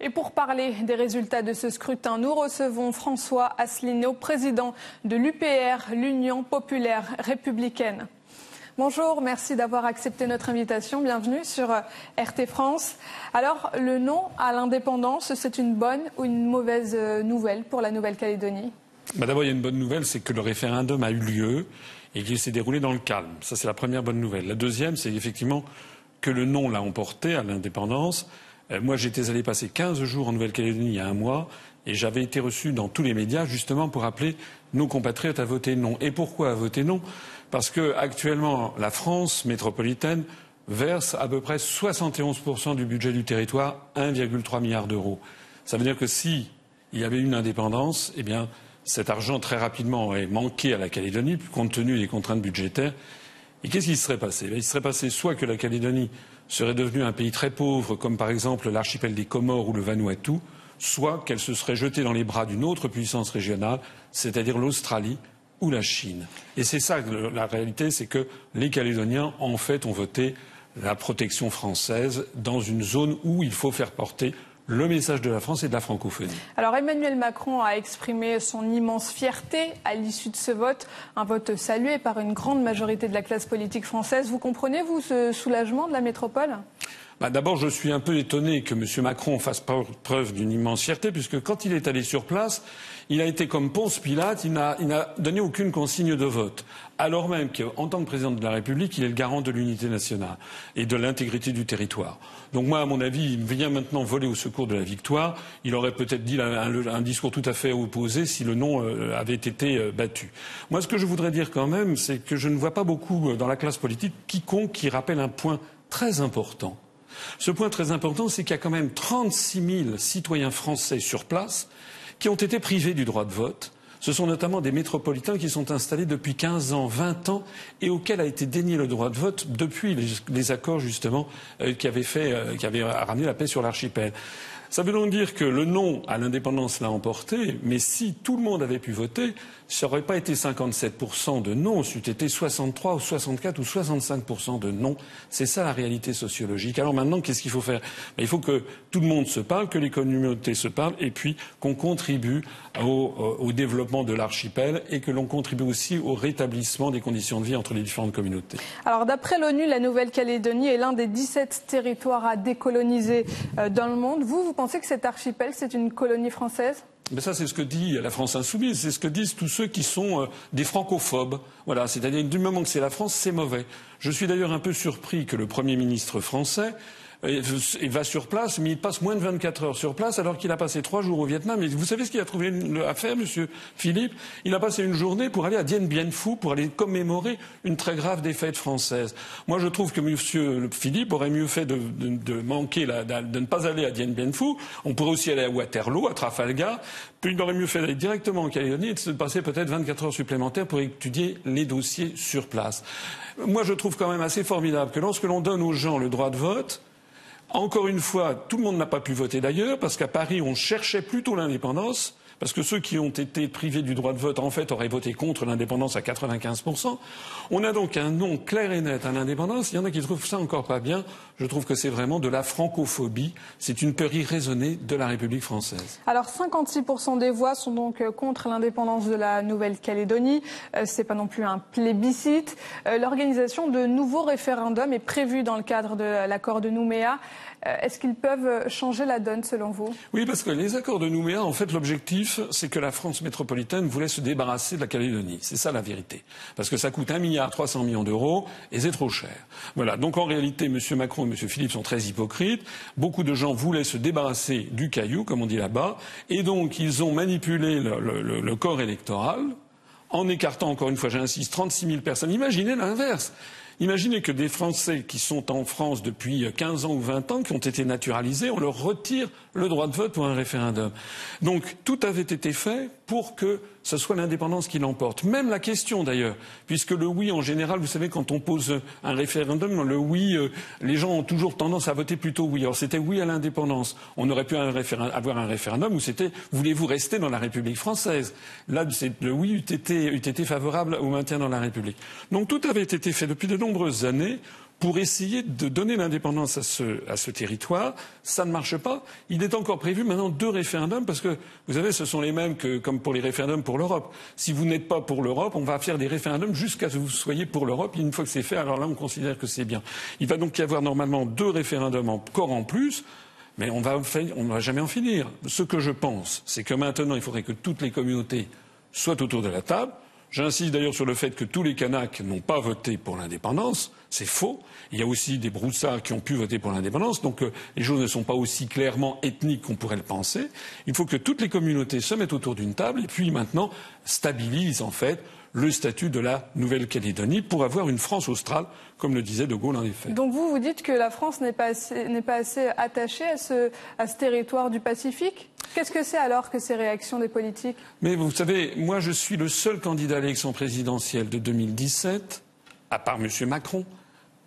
Et pour parler des résultats de ce scrutin, nous recevons François Asselineau, président de l'UPR, l'Union populaire républicaine. Bonjour, merci d'avoir accepté notre invitation. Bienvenue sur euh, RT France. Alors, le non à l'indépendance, c'est une bonne ou une mauvaise euh, nouvelle pour la Nouvelle-Calédonie? Bah D'abord, il y a une bonne nouvelle, c'est que le référendum a eu lieu et qu'il s'est déroulé dans le calme. Ça, c'est la première bonne nouvelle. La deuxième, c'est effectivement que le non l'a emporté à l'indépendance moi, j'étais allé passer 15 jours en Nouvelle-Calédonie il y a un mois et j'avais été reçu dans tous les médias justement pour appeler nos compatriotes à voter non. Et pourquoi à voter non? Parce que actuellement, la France métropolitaine verse à peu près 71% du budget du territoire, 1,3 milliard d'euros. Ça veut dire que si il y avait une indépendance, eh bien, cet argent très rapidement aurait manqué à la Calédonie, compte tenu des contraintes budgétaires. Et qu'est-ce qui serait passé? Il serait passé soit que la Calédonie serait devenue un pays très pauvre, comme par exemple l'archipel des Comores ou le Vanuatu, soit qu'elle se serait jetée dans les bras d'une autre puissance régionale, c'est-à-dire l'Australie ou la Chine. Et c'est ça la réalité, c'est que les Calédoniens, en fait, ont voté la protection française dans une zone où il faut faire porter le message de la France et de la francophonie. Alors Emmanuel Macron a exprimé son immense fierté à l'issue de ce vote, un vote salué par une grande majorité de la classe politique française. Vous comprenez, vous, ce soulagement de la métropole? Bah, D'abord, je suis un peu étonné que M. Macron fasse preuve d'une immense fierté, puisque quand il est allé sur place, il a été comme Ponce Pilate, il n'a donné aucune consigne de vote, alors même qu'en tant que président de la République, il est le garant de l'unité nationale et de l'intégrité du territoire. Donc moi, à mon avis, il vient maintenant voler au secours de la victoire. Il aurait peut-être dit un, discours tout à fait opposé si le non euh, avait été euh, battu. Moi, ce que je voudrais dire quand même, c'est que je ne vois pas beaucoup euh, dans la classe politique quiconque qui rappelle un point très important. Ce point très important, c'est qu'il y a quand même 36 000 citoyens français sur place qui ont été privés du droit de vote. Ce sont notamment des métropolitains qui sont installés depuis 15 ans, 20 ans et auxquels a été dénié le droit de vote depuis les, accords justement euh, qui avaient fait, euh, qui avaient ramené la paix sur l'archipel. Ça veut donc dire que le non à l'indépendance l'a emporté, mais si tout le monde avait pu voter, ça n'aurait pas été 57% de non, c'eût été 63 ou 64 ou 65% de non. C'est ça la réalité sociologique. Alors maintenant, qu'est-ce qu'il faut faire? Ben, Il faut que tout le monde se parle, que les communautés se parlent, et puis qu'on contribue au, euh, au, développement de l'archipel et que l'on contribue aussi au rétablissement des conditions de vie entre les différentes communautés. Alors d'après l'ONU, la Nouvelle-Calédonie est l'un des 17 territoires à décoloniser euh, dans le monde. Vous, pensez que cet archipel, c'est une colonie française? Mais ça, c'est ce que dit la France insoumise, c'est ce que disent tous ceux qui sont euh, des francophobes. Voilà, c'est-à-dire du moment que c'est la France, c'est mauvais. Je suis d'ailleurs un peu surpris que le Premier ministre français il va sur place, mais il passe moins de 24 heures sur place alors qu'il a passé trois jours au Vietnam. Et vous savez ce qu'il a trouvé à faire, Monsieur Philippe? Il a passé une journée pour aller à Dien Bien Phu pour aller commémorer une très grave défaite française. Moi, je trouve que Monsieur Philippe aurait mieux fait de, manquer, de ne pas aller à Dien Bien Phu. On pourrait aussi aller à Waterloo, à Trafalgar. Puis il aurait mieux fait d'aller directement en Calédonie et de passer peut-être 24 heures supplémentaires pour étudier les dossiers sur place. Moi, je trouve quand même assez formidable que lorsque l'on donne aux gens le droit de vote, encore une fois, tout le monde n'a pas pu voter d'ailleurs, parce qu'à Paris, on cherchait plutôt l'indépendance parce que ceux qui ont été privés du droit de vote, en fait, auraient voté contre l'indépendance à 95%. On a donc un nom clair et net à l'indépendance. Il y en a qui trouvent ça encore pas bien. Je trouve que c'est vraiment de la francophobie. C'est une peur irraisonnée de la République française. Alors, 56% des voix sont donc euh, contre l'indépendance de la Nouvelle-Calédonie. Euh, Ce n'est pas non plus un plébiscite. Euh, l'organisation de nouveaux référendums est prévue dans le cadre de l'accord de Nouméa. Est-ce qu'ils peuvent changer la donne selon vous? Oui, parce que les accords de Nouméa, en fait, l'objectif c'est que la France métropolitaine voulait se débarrasser de la Calédonie. C'est ça la vérité. Parce que ça coûte un milliard 300 millions d'euros et c'est trop cher. Voilà. Donc en réalité, M. Macron et M. Philippe sont très hypocrites. Beaucoup de gens voulaient se débarrasser du caillou, comme on dit là-bas, et donc ils ont manipulé le, corps électoral en écartant, encore une fois, j'insiste, 36 000 personnes. Imaginez l'inverse. Imaginez que des Français qui sont en France depuis 15 ans ou 20 ans, qui ont été naturalisés, on leur retire le droit de vote pour un référendum. Donc tout avait été fait pour que ce soit l'indépendance qui l'emporte. Même la question d'ailleurs, puisque le oui en général, vous savez, quand on pose un référendum, le oui, euh, les gens ont toujours tendance à voter plutôt oui. Alors c'était oui à l'indépendance. On aurait pu avoir un référendum où c'était voulez-vous rester dans la République française? Là, le oui eût été, eût été favorable au maintien dans la République. Donc tout avait été fait depuis de nombreuses années pour essayer de donner l'indépendance à ce, territoire. Ça ne marche pas. Il est encore prévu maintenant deux référendums parce que, vous savez, ce sont les mêmes que comme pour les référendums pour l'Europe. Si vous n'êtes pas pour l'Europe, on va faire des référendums jusqu'à ce que vous soyez pour l'Europe. Une fois que c'est fait, alors là, on considère que c'est bien. Il va donc y avoir normalement deux référendums encore en plus. Mais on ne va jamais en finir. Ce que je pense, c'est que maintenant, il faudrait que toutes les communautés soient autour de la table J'insiste d'ailleurs sur le fait que tous les Kanaks n'ont pas voté pour l'indépendance. C'est faux. Il y a aussi des Broussards qui ont pu voter pour l'indépendance. Donc euh, les choses ne sont pas aussi clairement ethniques qu'on pourrait le penser. Il faut que toutes les communautés se mettent autour d'une table et puis maintenant stabilisent en fait le statut de la Nouvelle-Calédonie pour avoir une France australe, comme le disait De Gaulle en effet. Donc vous, vous dites que la France n'est pas assez, pas assez attachée à ce, à ce territoire du Pacifique? Qu'est-ce que c'est alors que ces réactions des politiques? Mais vous savez, moi je suis le seul candidat à l'élection présidentielle de 2017, à part M. Macron,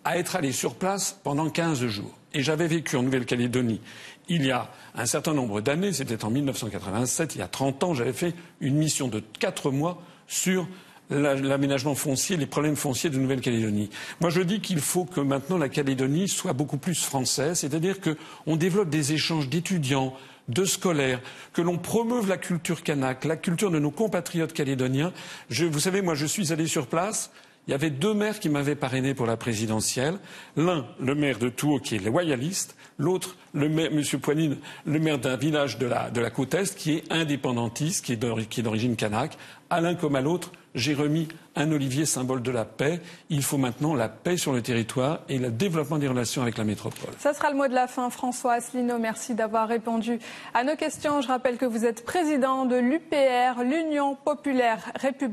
à être allé sur place pendant 15 jours. Et j'avais vécu en Nouvelle-Calédonie il y a un certain nombre d'années, c'était en 1987, il y a 30 ans, j'avais fait une mission de 4 mois sur l'aménagement foncier, les problèmes fonciers de Nouvelle-Calédonie. Moi, je dis qu'il faut que maintenant la Calédonie soit beaucoup plus française, c'est-à-dire qu'on développe des échanges d'étudiants, de scolaires, que l'on promeuve la culture kanak, la culture de nos compatriotes calédoniens. vous savez, moi, je suis allé sur place. Il y avait deux maires qui m'avaient parrainé pour la présidentielle. L'un, le maire de Tours, qui est loyaliste. L'autre, M. Poignine, le maire d'un village de la, côte Est, qui est indépendantiste, qui est d'origine kanak. À l'un comme à l'autre, j'ai remis un olivier symbole de la paix. Il faut maintenant la paix sur le territoire et le développement des relations avec la métropole. Ça sera le mot de la fin. François Asselineau, merci d'avoir répondu à nos questions. Je rappelle que vous êtes président de l'UPR, l'Union populaire républicaine.